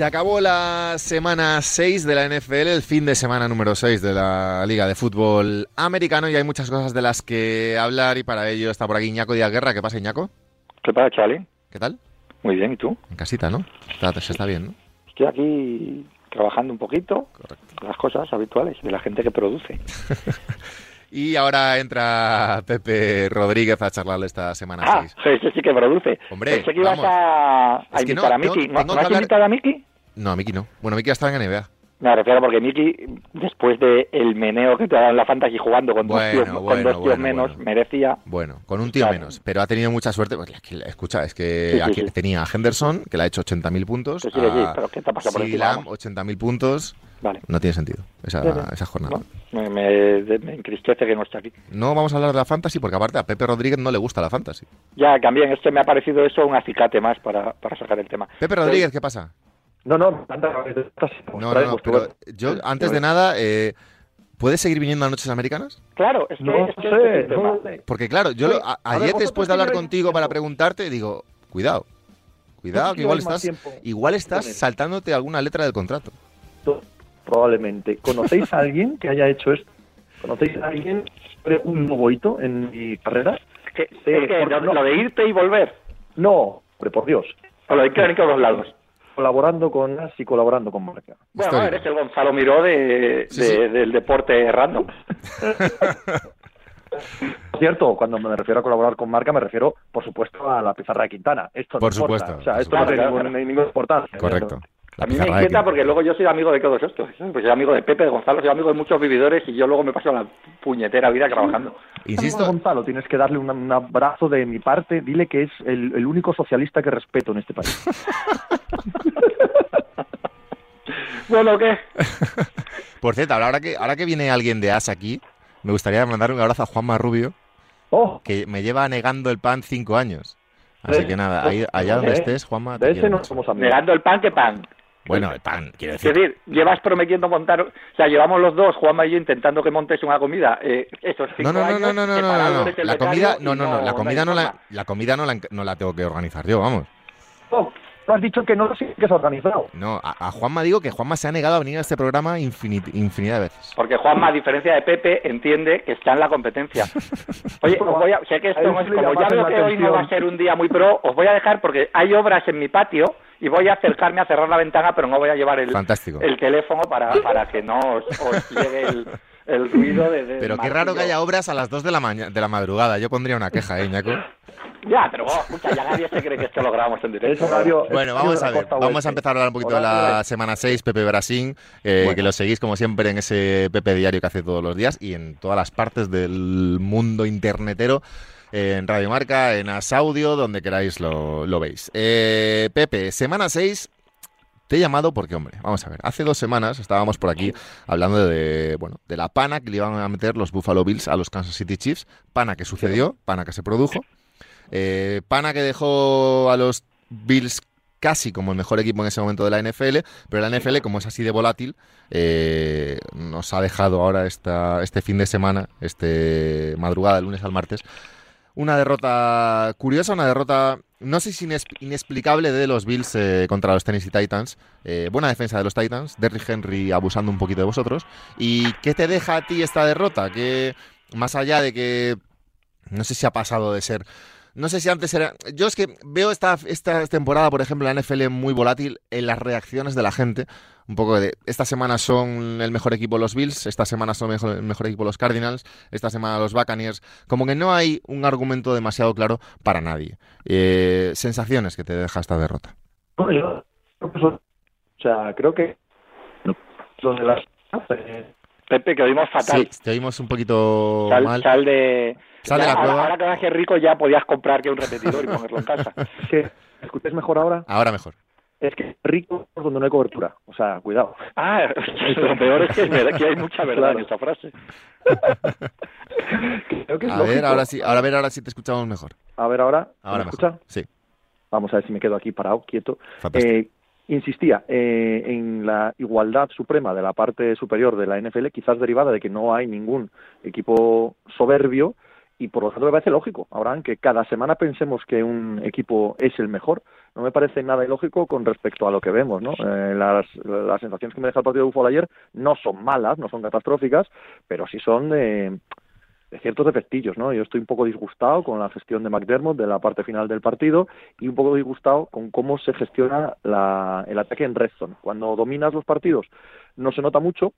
Se acabó la semana 6 de la NFL, el fin de semana número 6 de la Liga de Fútbol Americano y hay muchas cosas de las que hablar y para ello está por aquí Iñaco Díaz Guerra. ¿Qué pasa, Iñaco? ¿Qué pasa, Charlie? ¿Qué tal? Muy bien, ¿y tú? En casita, ¿no? Está, se está bien, ¿no? Estoy aquí trabajando un poquito, las cosas habituales de la gente que produce. Y ahora entra Pepe Rodríguez a charlarle esta semana ah, 6. ese sí que produce. Hombre, Pensé que ibas a, a Es que invitar no, a Miki. ¿No, ¿no que has hablar- invitado a Miki? No, a Miki no. Bueno, Miki está en NBA. Me refiero porque Miki, después de el meneo que te ha dado en la Fantasy jugando con dos Bueno, tíos, con bueno, dos tíos bueno, menos, merecía... Bueno, con un tío Claro. menos, pero ha tenido mucha suerte. Pues, escucha, es que Sí, sí, aquí sí. tenía a Henderson, que le ha hecho 80.000 puntos. Sí, sí, a pero ¿qué te pasa por Vamos. 80.000 puntos. Vale. No tiene sentido esa, Ya, ya. esa jornada. No, me, me, me entristece que no esté aquí. No vamos a hablar de la fantasy porque aparte a Pepe Rodríguez no le gusta la fantasy. Ya, también, este me ha parecido eso un acicate más para, para sacar el tema. Pepe Rodríguez, ¿qué pasa? No, no, anda, No, no, no, pero yo antes de nada, eh, ¿puedes seguir viniendo a Noches Americanas? Claro, es que, No es que sé, no. Porque claro, yo lo- a- A ver, ayer después de hablar contigo para preguntarte, digo, cuidado, cuidado, que igual estás, igual estás saltándote alguna letra del contrato. Probablemente. ¿Conocéis a alguien que haya hecho esto? ¿Conocéis a alguien sobre un nuevo hito en mi carrera? Que- Sí, es que porque lo, no- lo de irte y volver, No, hombre, por Dios. o lo de Crónica a los lados. Colaborando con As y colaborando con Marca. Bueno, eres el Gonzalo Miró de, Sí, de- sí. del deporte random. Cierto, cuando me refiero a colaborar con Marca, me refiero, por supuesto, a la pizarra de Quintana. Esto no Por importa. supuesto, O sea, esto no supuesto. tiene ningún- ninguna importancia. Correcto. La A mí me inquieta porque luego yo soy amigo de todos estos. Pues soy amigo de Pepe, de Gonzalo, soy amigo de muchos vividores y yo luego me paso la puñetera vida trabajando. Insisto, Gonzalo, tienes que darle un, un abrazo de mi parte. Dile que es el, el único socialista que respeto en este país. Bueno, ¿qué? por cierto, ahora que, ahora que viene alguien de As aquí, me gustaría mandar un abrazo a Juanma Rubio, Oh, que me lleva negando el pan cinco años. Así que nada, ahí- allá donde estés, Juanma, te de ese no somos amigos. Negando el pan, ¿qué pan? Bueno, el pan, quiero Es decir. decir, llevas prometiendo montar, o sea, llevamos los dos, Juanma y yo, intentando que montes una comida. Eh, esos cinco No, no, no, años, no, no, no, La comida, no, no, no, la comida no la, comida no la, no la tengo que organizar yo, vamos. Oh, tú has dicho que no sí que es organizado. No, a, a Juanma digo que Juanma se ha negado a venir a este programa infinit- infinidad de veces. Porque Juanma, a diferencia de Pepe, entiende que está en la competencia. Oye, os voy a, sé que esto no es, como ya veo que hoy no va a ser un día muy pro, os voy a dejar porque hay obras en mi patio y voy a acercarme a cerrar la ventana, pero no voy a llevar el, Fantástico. el teléfono para, para que no os, os llegue el, el ruido de, de Pero qué raro que haya obras a las 2 de la mañana, de la madrugada. Yo pondría una queja, ¿eh, Ñaco? Ya, pero oh, escucha, ya nadie se cree que esto lo grabamos en directo. Es Bueno, vamos a ver. Vamos a empezar a hablar un poquito de la semana 6, Pepe Brasín, eh, Bueno. que lo seguís como siempre en ese Pepe Diario que hace todos los días y en todas las partes del mundo internetero, eh, en Radio Marca, en Asaudio, donde queráis lo, lo veis. Eh, Pepe, semana 6, te he llamado porque, hombre, vamos a ver, hace dos semanas estábamos por aquí hablando de, bueno, de la pana que le iban a meter los Buffalo Bills a los Kansas City Chiefs, pana que sucedió, pana que se produjo, eh, pana que dejó a los Bills casi como el mejor equipo en ese momento de la NFL, pero la NFL, como es así de volátil, eh, nos ha dejado ahora esta, este fin de semana, este madrugada, del lunes al martes, una derrota curiosa, una derrota, no sé si inexplicable de los Bills eh, contra los Tennessee Titans. Eh, buena defensa de los Titans, Derrick Henry abusando un poquito de vosotros. ¿Y qué te deja a ti esta derrota? Que más allá de que no sé si ha pasado de ser. No sé si antes era. Yo es que veo esta, esta temporada, por ejemplo, la NFL muy volátil en las reacciones de la gente. Un poco de. Esta semana son el mejor equipo los Bills, esta semana son el mejor, equipo los Cardinals, esta semana los Buccaneers. Como que no hay un argumento demasiado claro para nadie. Eh, sensaciones que te deja esta derrota. No, yo o sea, creo que lo de las eh, Pepe, que oímos fatal. Sí, te oímos un poquito Sal, mal. sal de... Sal de ya, la ahora, ahora que vas rico ya podías comprar que un repetidor y ponerlo en casa. es que ¿me escucháis mejor ahora Ahora mejor. es que rico es donde no hay cobertura o sea cuidado Ah, lo peor es que, es verdad que hay mucha verdad Claro. en esta frase. Creo que es A ver, ahora sí, ahora a ver, ahora sí te escuchamos mejor. a ver ahora Ahora ¿me mejor. escucha? Sí, vamos a ver si me quedo aquí parado quieto fantástico. Eh, insistía eh, en la igualdad suprema de la parte superior de la NFL, quizás derivada de que no hay ningún equipo soberbio y por lo tanto me parece lógico, Abraham, que cada semana pensemos que un equipo es el mejor no me parece nada ilógico con respecto a lo que vemos, ¿no? Eh, las, las sensaciones que me deja el partido de Buffalo ayer no son malas, no son catastróficas, pero sí son de, de ciertos defectillos, ¿no? Yo estoy un poco disgustado con la gestión de McDermott de la parte final del partido y un poco disgustado con cómo se gestiona la, el ataque en red zone. Cuando dominas los partidos no se nota mucho.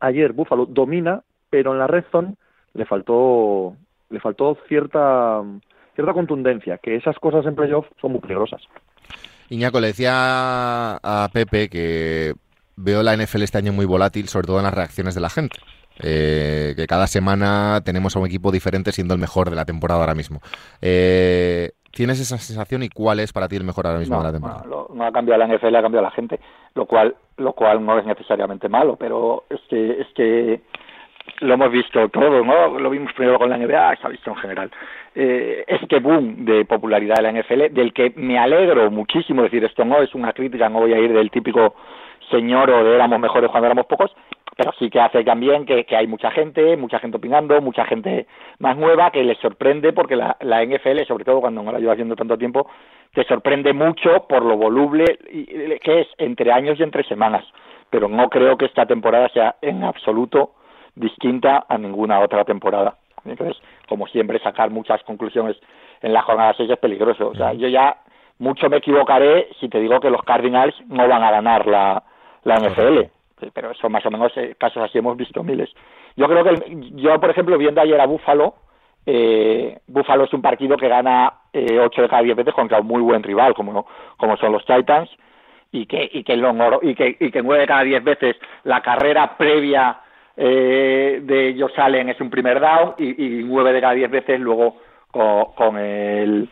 Ayer Buffalo domina, pero en la red zone le faltó le faltó cierta cierta contundencia, que esas cosas en playoff son muy peligrosas. Iñaco, le decía a Pepe que veo la NFL este año muy volátil, sobre todo en las reacciones de la gente. Eh, que cada semana tenemos a un equipo diferente siendo el mejor de la temporada ahora mismo. Eh, ¿Tienes esa sensación y cuál es para ti el mejor ahora mismo no, de la temporada? No, no, ha cambiado la NFL, ha cambiado la gente, lo cual, lo cual no es necesariamente malo, pero es que, es que lo hemos visto todo, ¿no? Lo vimos primero con la NBA, se ha visto en general. Eh, este boom de popularidad de la NFL, del que me alegro muchísimo decir esto, no es una crítica, no voy a ir del típico señor o de éramos mejores cuando éramos pocos, pero sí que hace también que, que hay mucha gente, mucha gente opinando, mucha gente más nueva que les sorprende porque la, la NFL, sobre todo cuando no la llevas viendo tanto tiempo, te sorprende mucho por lo voluble que es entre años y entre semanas. Pero no creo que esta temporada sea en absoluto distinta a ninguna otra temporada. Entonces, como siempre, sacar muchas conclusiones en la jornada 6 es peligroso. O sea, yo ya mucho me equivocaré si te digo que los Cardinals no van a ganar la, la NFL. Pero eso más o menos, eh, casos así hemos visto miles. Yo creo que, yo por ejemplo, viendo ayer a Buffalo, eh, Buffalo es un partido que gana eh, 8 de cada 10 veces contra un muy buen rival, como, como son los Titans, y que, y que, lo, y que, y que 9 de cada 10 veces la carrera previa eh, de ellos salen es un primer down y, y 9 de cada 10 veces luego con, con el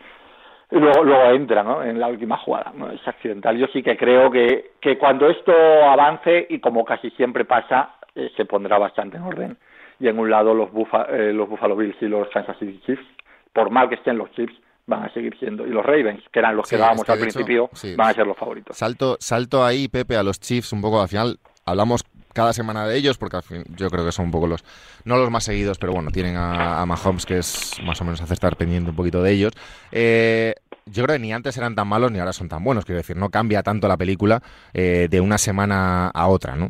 luego, luego entra ¿no? en la última jugada, ¿no? es accidental. Yo sí que creo que, que cuando esto avance, y como casi siempre pasa, eh, se pondrá bastante en orden. Y en un lado los, Bufa, eh, los Buffalo Bills y los Kansas City Chiefs, por mal que estén los Chiefs, van a seguir siendo. Y los Ravens, que eran los que dábamos al principio, sí. van a ser los favoritos. Salto, salto ahí, Pepe, a los Chiefs un poco al final. Hablamos cada semana de ellos porque al fin, yo creo que son un poco los, no los más seguidos, pero bueno, tienen a, Mahomes que es más o menos hace estar pendiente un poquito de ellos. Eh, yo creo que ni antes eran tan malos ni ahora son tan buenos, quiero decir, no cambia tanto la película eh, de una semana a otra, ¿no?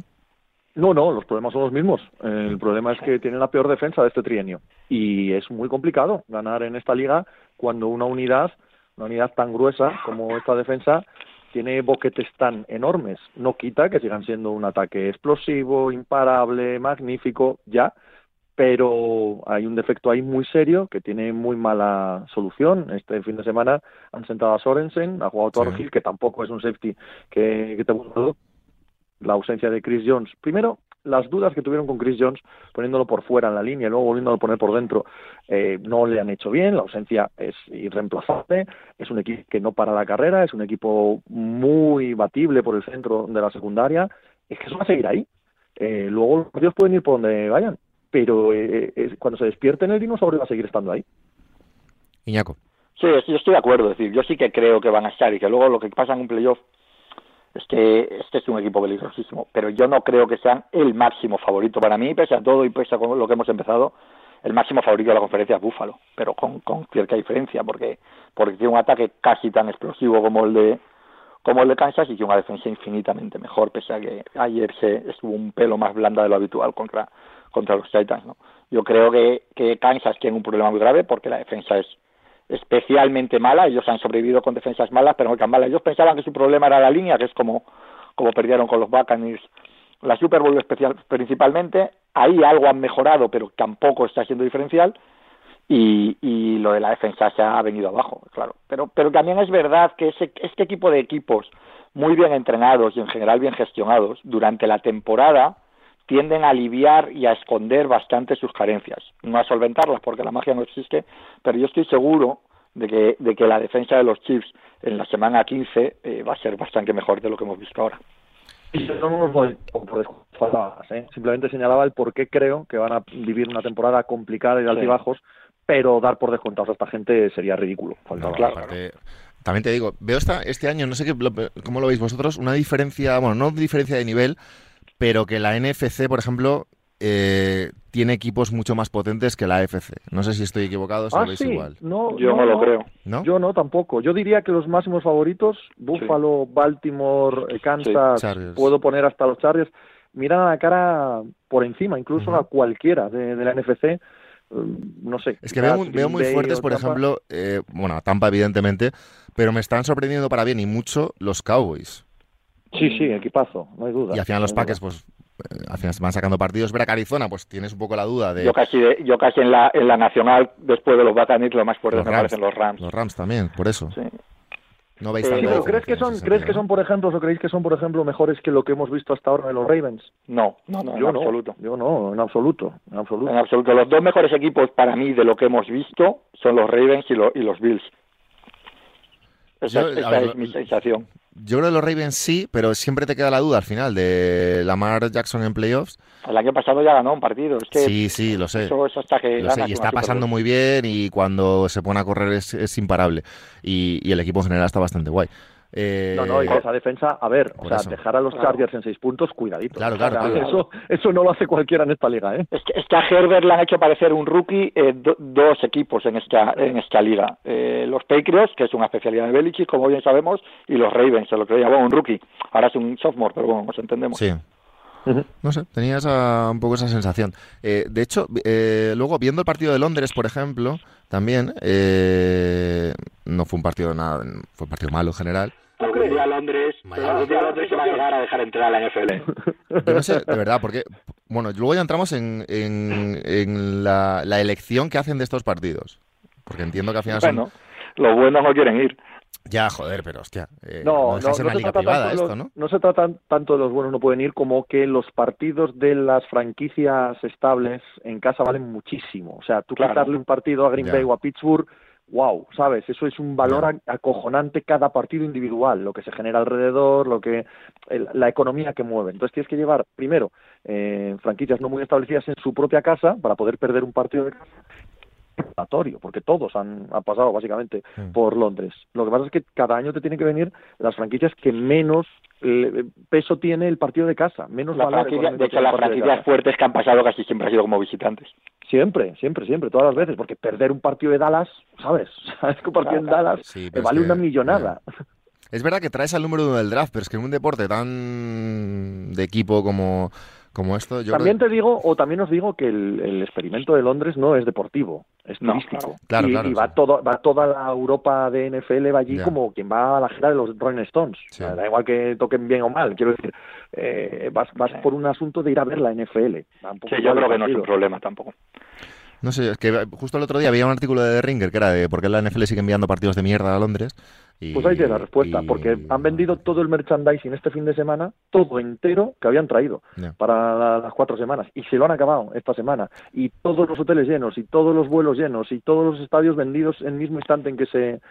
No, no, los problemas son los mismos. El problema es que tienen la peor defensa de este trienio. Y es muy complicado ganar en esta liga cuando una unidad, una unidad tan gruesa como esta defensa, tiene boquetes tan enormes. No quita que sigan siendo un ataque explosivo, imparable, magnífico, ya, pero hay un defecto ahí muy serio que tiene muy mala solución. Este fin de semana han sentado a Sorensen, ha jugado Thor Sí. Que tampoco es un safety que, que te gusta la ausencia de Chris Jones. Primero, las dudas que tuvieron con Chris Jones poniéndolo por fuera en la línea y luego volviéndolo a poner por dentro eh, no le han hecho bien. La ausencia es irreemplazable. Es un equipo que no para la carrera. Es un equipo muy batible por el centro de la secundaria. Es que eso va a seguir ahí. Eh, luego los partidos pueden ir por donde vayan. Pero eh, eh, cuando se despierten el dinosaurio va a seguir estando ahí. Iñaco. Sí, sí, yo estoy de acuerdo. Es decir, yo sí que creo que van a estar y que luego lo que pasa en un playoff es que este es un equipo peligrosísimo, pero yo no creo que sean el máximo favorito para mí, pese a todo y pese a lo que hemos empezado, el máximo favorito de la conferencia es Búfalo, pero con, con cierta diferencia, porque porque tiene un ataque casi tan explosivo como el de como el de Kansas y tiene una defensa infinitamente mejor, pese a que ayer se estuvo un pelo más blanda de lo habitual contra contra los Titans, ¿no? Yo creo que, que Kansas tiene un problema muy grave porque la defensa es especialmente mala. Ellos han sobrevivido con defensas malas, pero no tan malas. Ellos pensaban que su problema era la línea, que es como, como perdieron con los Buccaneers la Super Bowl especial, principalmente. Ahí algo han mejorado, pero tampoco está siendo diferencial. Y, y lo de la defensa se ha venido abajo, claro. Pero, pero también es verdad que ese, este equipo de equipos muy bien entrenados y en general bien gestionados durante la temporada tienden a aliviar y a esconder bastante sus carencias, no a solventarlas porque la magia no existe, pero yo estoy seguro de que, de que la defensa de los Chiefs en la semana 15 eh, va a ser bastante mejor de lo que hemos visto ahora. Y yo no nos voy por desfaltadas, ¿eh? simplemente señalaba el por qué creo que van a vivir una temporada complicada y de Sí. altibajos, pero dar por descontados a esta gente sería ridículo. Faltaba. No, claro. aparte, También te digo, veo esta, este año, no sé qué, lo- cómo lo veis vosotros, una diferencia, bueno, no diferencia de nivel, pero que la NFC, por ejemplo, eh, tiene equipos mucho más potentes que la AFC. No sé si estoy equivocado, si Ah, sí. igual. No, Yo no, lo creo. ¿No? Yo no, tampoco. Yo diría que los máximos favoritos, Buffalo, Baltimore, eh, Kansas, puedo poner hasta los Chargers, miran a la cara por encima, incluso a cualquiera de, de la NFC. eh, No sé. Es que veo, muy- veo Green muy Bay fuertes, por Tampa. ejemplo, eh, bueno, a Tampa evidentemente, pero me están sorprendiendo para bien y mucho los Cowboys. Sí, sí, equipazo, no hay duda. Y al final los no Packers, pues, eh, al final se van sacando partidos. Ver a Arizona, pues tienes un poco la duda de Yo casi, de- yo casi en la, en la nacional, después de los Buccaneers, lo más fuerte Los me Rams. parecen los Rams. los Rams también, por eso. Sí. No veis Eh, pero ¿crees que son, crees que son, por ejemplo, o creéis que son, por ejemplo, mejores que lo que hemos visto hasta ahora de los Ravens? No, no, no, yo en no, absoluto. yo no, en absoluto, en absoluto. En absoluto. Los dos mejores equipos para mí de lo que hemos visto son los Ravens y, lo- y los Bills. Esa, Yo, a esa ver, es lo- mi sensación. Yo creo que los Ravens sí, pero siempre te queda la duda al final de Lamar Jackson en playoffs. El año pasado ya ganó un partido. Es que Sí, sí, lo sé. eso es hasta que Lo sé, ganas y está pasando muy bien y cuando se pone a correr es, es imparable. Y, y el equipo en general está bastante guay. Eh, No, no, y esa defensa, a ver, o sea, eso. dejar a los Claro. Chargers en seis puntos, cuidadito. Claro, claro. Eso, eso no lo hace cualquiera en esta liga, ¿eh? Es que, es que a Herbert le han hecho parecer un rookie eh, do- dos equipos en esta en esta liga. Eh, los Patriots, que es una especialidad de Belichick, como bien sabemos, y los Ravens, se lo creía, bueno, un rookie. Ahora es un sophomore, pero bueno, nos entendemos. Sí. No sé, tenía esa- un poco esa sensación. Eh, de hecho, eh, luego viendo el partido de Londres, por ejemplo, también eh, no fue un partido nada, fue un partido malo en general. Algún día Londres, algún día Londres se va a llegar a dejar entrar a la NFL. Yo no sé, de verdad, porque bueno, luego ya entramos en, en, en la, la elección que hacen de estos partidos, porque entiendo que al final son Bueno, los buenos no quieren ir. ya joder, pero hostia, eh, No, no, ser no una se liga trata privada tanto de esto, los- ¿no? no se trata tanto de los buenos no pueden ir como que los partidos de las franquicias estables en casa valen muchísimo. O sea, tú Claro. quitarle un partido a Green Ya. Bay o a Pittsburgh, wow, ¿sabes? Eso es un valor acojonante cada partido individual, lo que se genera alrededor, lo que el- la economía que mueve. Entonces tienes que llevar, primero, eh, franquicias no muy establecidas en su propia casa para poder perder un partido de casa porque todos han, han pasado básicamente por Londres. Lo que pasa es que cada año te tienen que venir las franquicias que menos peso tiene el partido de casa, menos La valor de hecho, las casa. fuertes que han pasado casi siempre han sido como visitantes. Siempre, siempre, siempre, todas las veces, porque perder un partido de Dallas, ¿sabes? ¿Sabes que un partido en Dallas Sí, te vale que- una millonada? Es verdad que traes al número uno del draft, pero es que en un deporte tan de equipo como, como esto, yo también creo te digo, o también os digo que el, el experimento de Londres no es deportivo, es No, turístico. claro. y, Claro, y va, sí. todo, va toda la Europa de NFL va allí como quien va a la gira de los Rolling Stones. Sí. O sea, Da igual que toquen bien o mal, quiero decir, eh, vas, vas Sí. por un asunto de ir a ver la NFL. Va un poco Sí, yo creo que no es un problema tampoco. No sé, es que justo el otro día había un artículo de The Ringer que era de por qué la NFL sigue enviando partidos de mierda a Londres. Y, Pues ahí tienes la respuesta, y- porque han vendido todo el merchandising este fin de semana, todo entero que habían traído para la- las cuatro semanas, y se lo han acabado esta semana, y todos los hoteles llenos, y todos los vuelos llenos, y todos los estadios vendidos en el mismo instante en que se...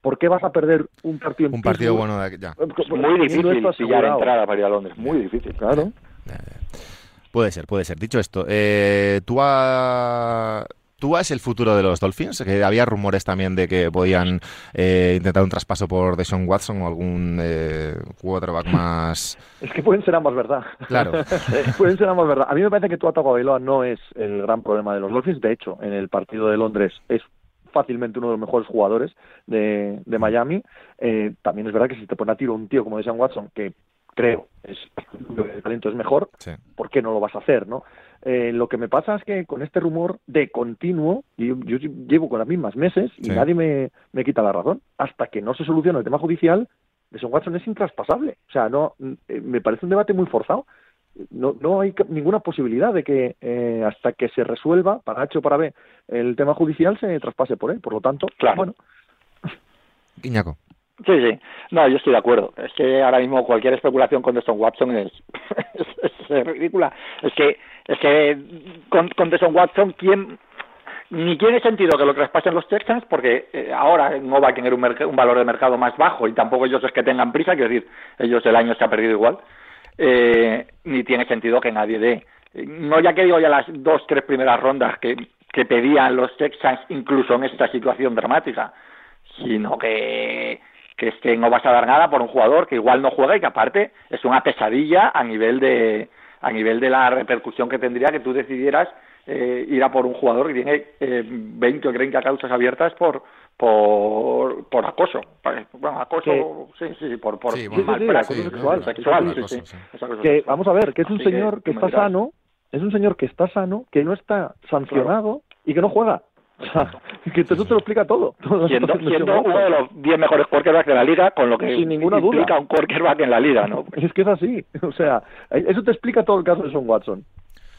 ¿Por qué vas a perder un partido en Un partido bueno de ya. Eh, Es muy difícil esto pillar entrada para ir a Londres, muy difícil. Claro. Puede ser, puede ser. Dicho esto, eh, Tua, Tua es el futuro de los Dolphins, que había rumores también de que podían eh, intentar un traspaso por Deshaun Watson o algún eh, quarterback más... Es que pueden ser ambas verdad. Claro. pueden ser ambas verdad. A mí me parece que Tua Tagovailoa no es el gran problema de los Dolphins. De hecho, en el partido de Londres es fácilmente uno de los mejores jugadores de, de Miami. Eh, también es verdad que si te pone a tiro un tío como Deshaun Watson, que creo es el talento es mejor, Sí. ¿por qué no lo vas a hacer, no? Eh, lo que me pasa es que con este rumor de continuo, y yo, yo llevo con las mismas meses y Sí. nadie me, me quita la razón, hasta que no se solucione el tema judicial, Deshaun Watson es intraspasable. O sea, no eh, me parece un debate muy forzado. No, no hay ninguna posibilidad de que eh, hasta que se resuelva, para H o para B, el tema judicial se traspase por él. Por lo tanto, Claro. bueno, Iñaco. Sí, sí. No, yo estoy de acuerdo. Es que ahora mismo cualquier especulación con Deshaun Watson es, es, ridícula. Es que, es que con, con Deshaun Watson, ¿quién, ni tiene sentido que lo traspasen los Texans porque eh, ahora no va a tener un, un valor de mercado más bajo y tampoco ellos es que tengan prisa, quiero decir, ellos el año se ha perdido igual, eh, ni tiene sentido que nadie dé. No ya que digo ya las dos, tres primeras rondas que, que pedían los Texans incluso en esta situación dramática, sino que, que es que no vas a dar nada por un jugador que igual no juega y que aparte es una pesadilla a nivel de a nivel de la repercusión que tendría que tú decidieras eh, ir a por un jugador que tiene eh, 20 o 30 causas abiertas por por, por acoso. Bueno, acoso, sí, sí, por, por sí, sexual. sexual sí, sí. Que, vamos a ver, que es un señor que, que está sano, es un señor que está sano, que no está sancionado y que no juega. O sea, que eso te lo explica todo. siendo, siendo uno de los 10 mejores quarterbacks de la liga, con lo que Sin ninguna implica duda. un quarterback en la liga, ¿no? Es que es así. O sea, eso te explica todo el caso de Son Watson.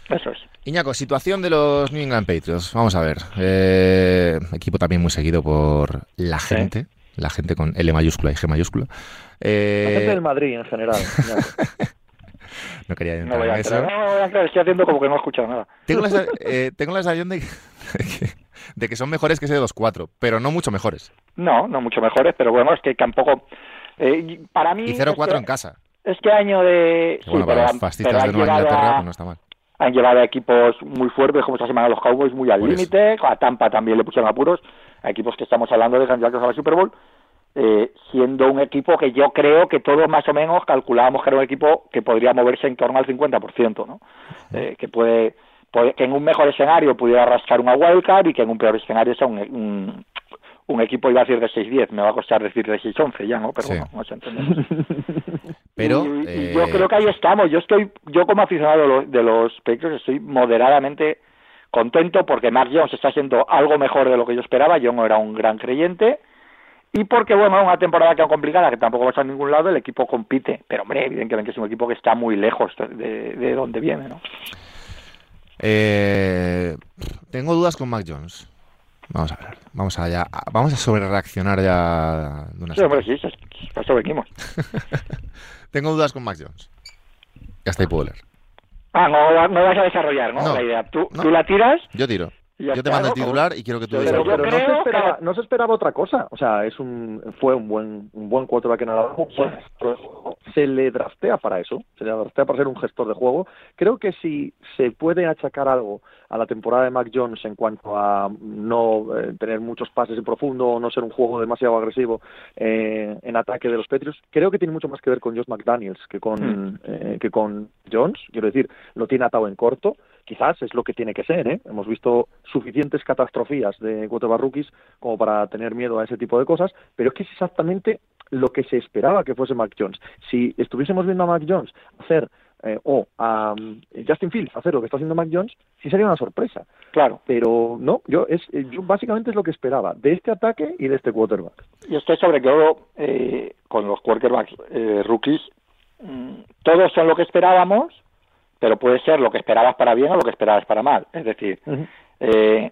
Eso es. Iñaco, situación de los New England Patriots. Vamos a ver. Eh, equipo también muy seguido por la gente. ¿Sí? La gente con L mayúscula y G mayúscula. Eh... La gente del Madrid en general. no quería entrar no voy a en eso. No, voy a entrar, estoy haciendo como que no he escuchado nada. Tengo la, eh, tengo la sensación de que, de que son mejores que ese 2-4, pero no mucho mejores. No, no mucho mejores, pero bueno, es que tampoco... Eh, para mí... Y 0-4 es en casa. Este año de... Bueno, para los fascistas de Nueva Inglaterra pues no está mal han llevado a equipos muy fuertes como esta semana los Cowboys muy al límite, a Tampa también le pusieron apuros, a equipos que estamos hablando de candidatos a la Super Bowl, eh, siendo un equipo que yo creo que todos más o menos calculábamos que era un equipo que podría moverse en torno al 50%, ¿no? Eh, que puede, que en un mejor escenario pudiera rascar una wildcard y que en un peor escenario sea un, un, un equipo iba a decir de 6-10, me va a costar decir de 6-11 ya, ¿no? Pero sí. bueno, a entender. Pero y, eh... y yo creo que ahí estamos. Yo estoy, yo como aficionado de los, de los Patriots estoy moderadamente contento porque Mark Jones está haciendo algo mejor de lo que yo esperaba. Yo no era un gran creyente. Y porque, bueno, una temporada tan complicada que tampoco va a ningún lado, el equipo compite. Pero, hombre, evidentemente es un equipo que está muy lejos de, de donde viene, ¿no? Eh, tengo dudas con Mac Jones. Vamos a ver, vamos a ya, vamos a sobre reaccionar ya de una Sí, hombre, sí. Tengo dudas con Mac Jones. Ya está ahí puedo leer. Ah, no, no vas a desarrollar, ¿no? No, la idea. ¿Tú, no. tú la tiras. Yo tiro. Yo te mando el titular y quiero que tú Pero digas. yo Pero no se, esperaba, que- no se esperaba otra cosa. O sea, es un fue un buen un buen quarterback en Alabama. un buen gestor de juego. Se le draftea para eso. Se le draftea para ser un gestor de juego. Creo que si se puede achacar algo a la temporada de Mac Jones en cuanto a no eh, tener muchos pases en profundo o no ser un juego demasiado agresivo eh, en ataque de los Patriots, creo que tiene mucho más que ver con Josh McDaniels que con, Mm. eh, que con Jones. Quiero decir, lo tiene atado en corto. Quizás es lo que tiene que ser. ¿eh? Hemos visto suficientes catastrofías de quarterback rookies como para tener miedo a ese tipo de cosas, pero es que es exactamente lo que se esperaba que fuese Mac Jones. Si estuviésemos viendo a Mac Jones hacer eh, o a um, Justin Fields hacer lo que está haciendo Mac Jones, sí sería una sorpresa. Claro. Pero no, yo es eh, yo básicamente es lo que esperaba de este ataque y de este quarterback. Y estoy sobre todo eh, con los quarterbacks eh, rookies. mm, todos son lo que esperábamos, pero puede ser lo que esperabas para bien o lo que esperabas para mal. Es decir, eh,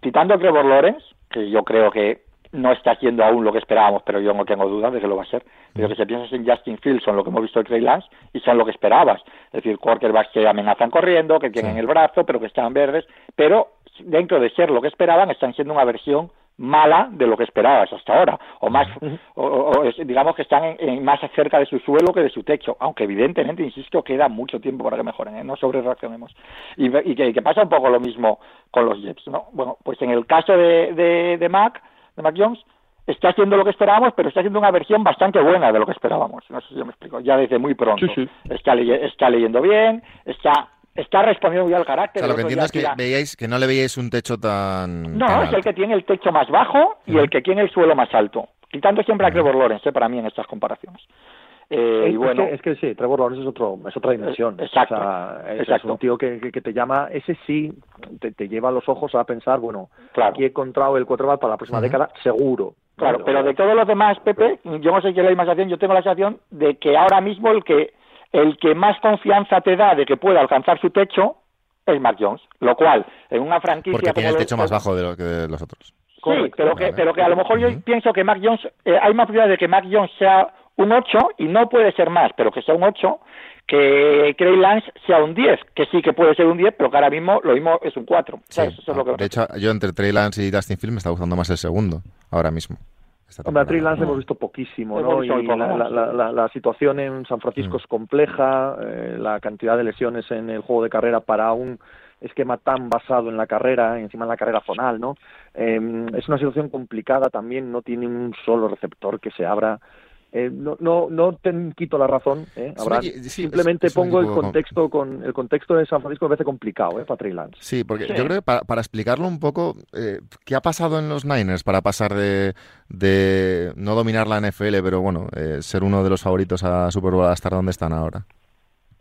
quitando a Trevor Lawrence, que yo creo que no está haciendo aún lo que esperábamos, pero yo no tengo dudas de que lo va a ser. Pero que si piensas en Justin Fields, son lo que hemos visto en Trey Lance y son lo que esperabas. Es decir, quarterbacks que amenazan corriendo, que tienen Sí. el brazo, pero que están verdes. Pero dentro de ser lo que esperaban, están siendo una versión mala de lo que esperabas hasta ahora. O más, o, o- digamos que están en- en más cerca de su suelo que de su techo. Aunque evidentemente, insisto, queda mucho tiempo para que mejoren, ¿eh? no sobre reaccionemos. Y, y que, que pasa un poco lo mismo con los Jets, ¿no? Bueno, pues en el caso de, de, de Mac, de Mac Jones, está haciendo lo que esperábamos, pero está haciendo una versión bastante buena de lo que esperábamos. No sé si yo me explico, ya desde muy pronto. Sí, sí. Está, está leyendo bien, está está respondiendo bien al O carácter. sea, lo que entiendo es que tira- veíais, que no le veíais un techo tan. no, tan es el que tiene el techo más bajo y el que tiene el suelo más alto. Quitando siempre a Trevor Lawrence, ¿eh? para mí, en estas comparaciones. Eh, Es, y bueno, es, que, es que sí, Trevor Lawrence es, otro, es otra dimensión. Eh, exacto, O sea, es, es exacto. un tío que, que, que te llama, ese sí, te, te lleva los ojos a pensar, bueno, Claro. aquí he encontrado el quarterback para la próxima década, seguro. Claro, pero de todos los demás, Pepe, yo no sé qué es la sensación, yo tengo la sensación de que ahora mismo el que el que más confianza te da de que pueda alcanzar su techo es Mac Jones, lo cual en una franquicia Porque tiene el techo los- más bajo de lo que de los otros. Sí, Correcto. pero que, pero que a lo mejor yo pienso que Mac Jones, eh, hay más posibilidades de que Mac Jones sea un 8 y no puede ser más, pero que sea un 8, que Trey Lance sea un 10, que sí que puede ser un 10, pero que ahora mismo lo mismo es un 4. Sí. ¿sabes? Eso es lo que De hecho, yo entre Trey Lance y Dustin Field me está gustando más el segundo, ahora mismo. Esta Hombre, a Trey. Lance hemos visto poquísimo, ¿no? visto Y la, la, la, la- situación en San Francisco Mm. es compleja, eh, la cantidad de lesiones en el juego de carrera para un esquema tan basado en la carrera, encima en la carrera zonal, ¿no? Eh, es una situación complicada también, no tiene un solo receptor que se abra eh, no, no, no te quito la razón, ¿eh? Abraham. sí, simplemente es- es un pongo el con- contexto con el contexto de San Francisco me parece complicado, ¿eh? Para Trey Lance. Sí, porque Sí. yo creo que para, para explicarlo un poco, eh, ¿qué ha pasado en los Niners para pasar de, de no dominar la NFL, pero bueno, eh, ser uno de los favoritos a Super Bowl hasta donde están ahora?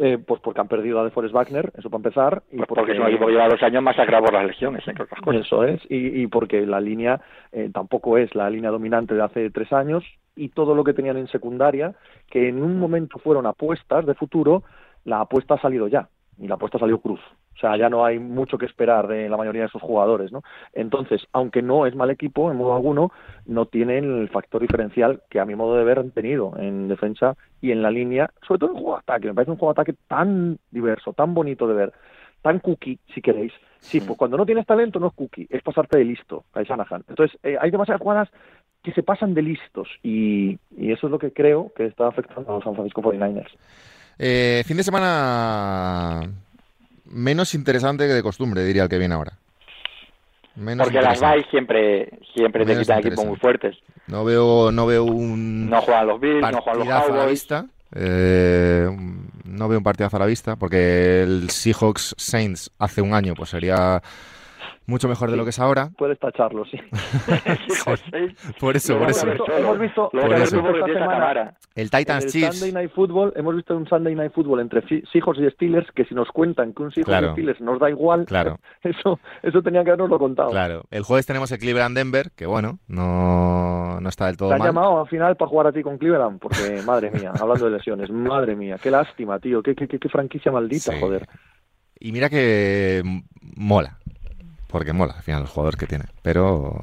Eh, pues porque han perdido a DeForest Wagner, eso para empezar, y Pues porque es un equipo que lleva dos años masacrado por las lesiones, entre otras cosas. Eso es, y, y porque la línea eh, tampoco es la línea dominante de hace tres años y todo lo que tenían en secundaria, que en un momento fueron apuestas de futuro, la apuesta ha salido ya y la apuesta salió cruz. O sea, ya no hay mucho que esperar de la mayoría de esos jugadores, ¿no? Entonces, aunque no es mal equipo en modo alguno, no tienen el factor diferencial que a mi modo de ver han tenido en defensa y en la línea, sobre todo en juego de ataque. Me parece un juego de ataque tan diverso, tan bonito de ver, tan cookie, si queréis. Sí, pues cuando no tienes talento no es cookie, es pasarte de listo, a Shanahan. Entonces, eh, hay demasiadas jugadas que se pasan de listos y, y eso es lo que creo que está afectando a los San Francisco 49ers. Eh, fin de semana menos interesante que de costumbre, diría el que viene ahora. Menos Porque las vais siempre, siempre te quitan equipos muy fuertes. No veo, no veo un No juegan los Bills, no juegan los partidazo a la Cowboys. vista. Eh, no veo un partidazo a la vista porque el Seahawks Saints hace un año pues sería mucho mejor de lo que es ahora. Puedes tacharlo, sí. Por eso, por eso. Hemos visto- por eso. esta semana-. El Titans en el Chiefs. Sunday Night Football hemos visto un Sunday Night Football entre Seahawks y Steelers que si nos cuentan que un Seahawks Claro. y Steelers nos da igual, Claro. eso eso tenían que habernoslo contado. Claro. El jueves tenemos el Cleveland Denver, que bueno, no, no está del todo Te han mal. llamado al final para jugar a ti con Cleveland, porque madre mía, hablando de lesiones, madre mía, qué lástima, tío, qué, qué, qué, qué franquicia maldita, Sí. joder. Y mira que mola. Porque mola, al final, el jugador que tiene. Pero.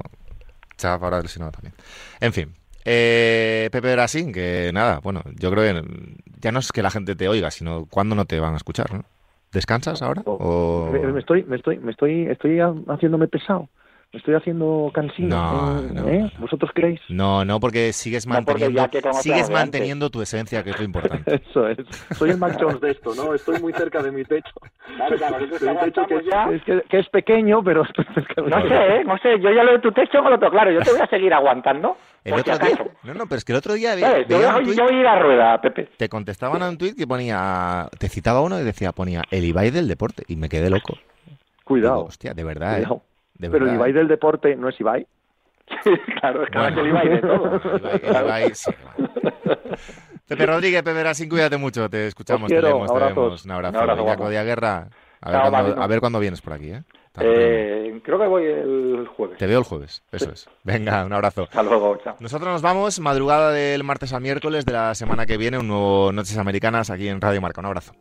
Chav ahora lesionado también. En fin. Eh, Pepe Brasín, que nada, bueno, yo creo que ya no es que la gente te oiga, sino cuándo no te van a escuchar, ¿no? ¿Descansas ahora? O... Me, estoy, me estoy, me estoy, estoy ha- haciéndome pesado, me estoy haciendo cansino. No, ¿eh? no, ¿Eh? no. ¿Vosotros creéis? No, no, porque sigues No, porque manteniendo, sigues manteniendo tu esencia, que es lo importante. Eso es. Soy el Mac Jones de esto, ¿no? Estoy muy cerca de mi techo. Claro, claro, techo que, ya. es, que, que es pequeño, pero estoy cerca de No mi sé, ¿eh? no sé, yo ya lo de tu techo no lo tengo claro, yo te voy a seguir aguantando. El si otro día, no, no, pero es que el otro día ve- ¿Sabes? Yo, veía voy un a- tuit- yo voy a ir a rueda, Pepe. te contestaban a un tuit que ponía, te citaba uno y decía, ponía el Ibai del deporte, y me quedé loco. Cuidado. Digo, hostia, de verdad, ¿eh? De Pero Ibai ¿eh? del deporte no es Ibai. claro, es que Bueno. ahora que el Ibai de todo. Ibai- el Ibai, sí, bueno. Pepe Rodríguez, Pepe Brasín, cuídate mucho, te escuchamos, Os te leemos, te vemos. Un abrazo. Un abrazo. Claudia Guerra, a ver, a ver cuándo vienes por aquí, ¿eh? Eh, creo que voy el jueves. Te veo el jueves, eso es. Venga, un abrazo. Hasta luego, chao. Nosotros nos vamos madrugada del martes al miércoles de la semana que viene, un nuevo Noches Americanas aquí en Radio Marca. Un abrazo.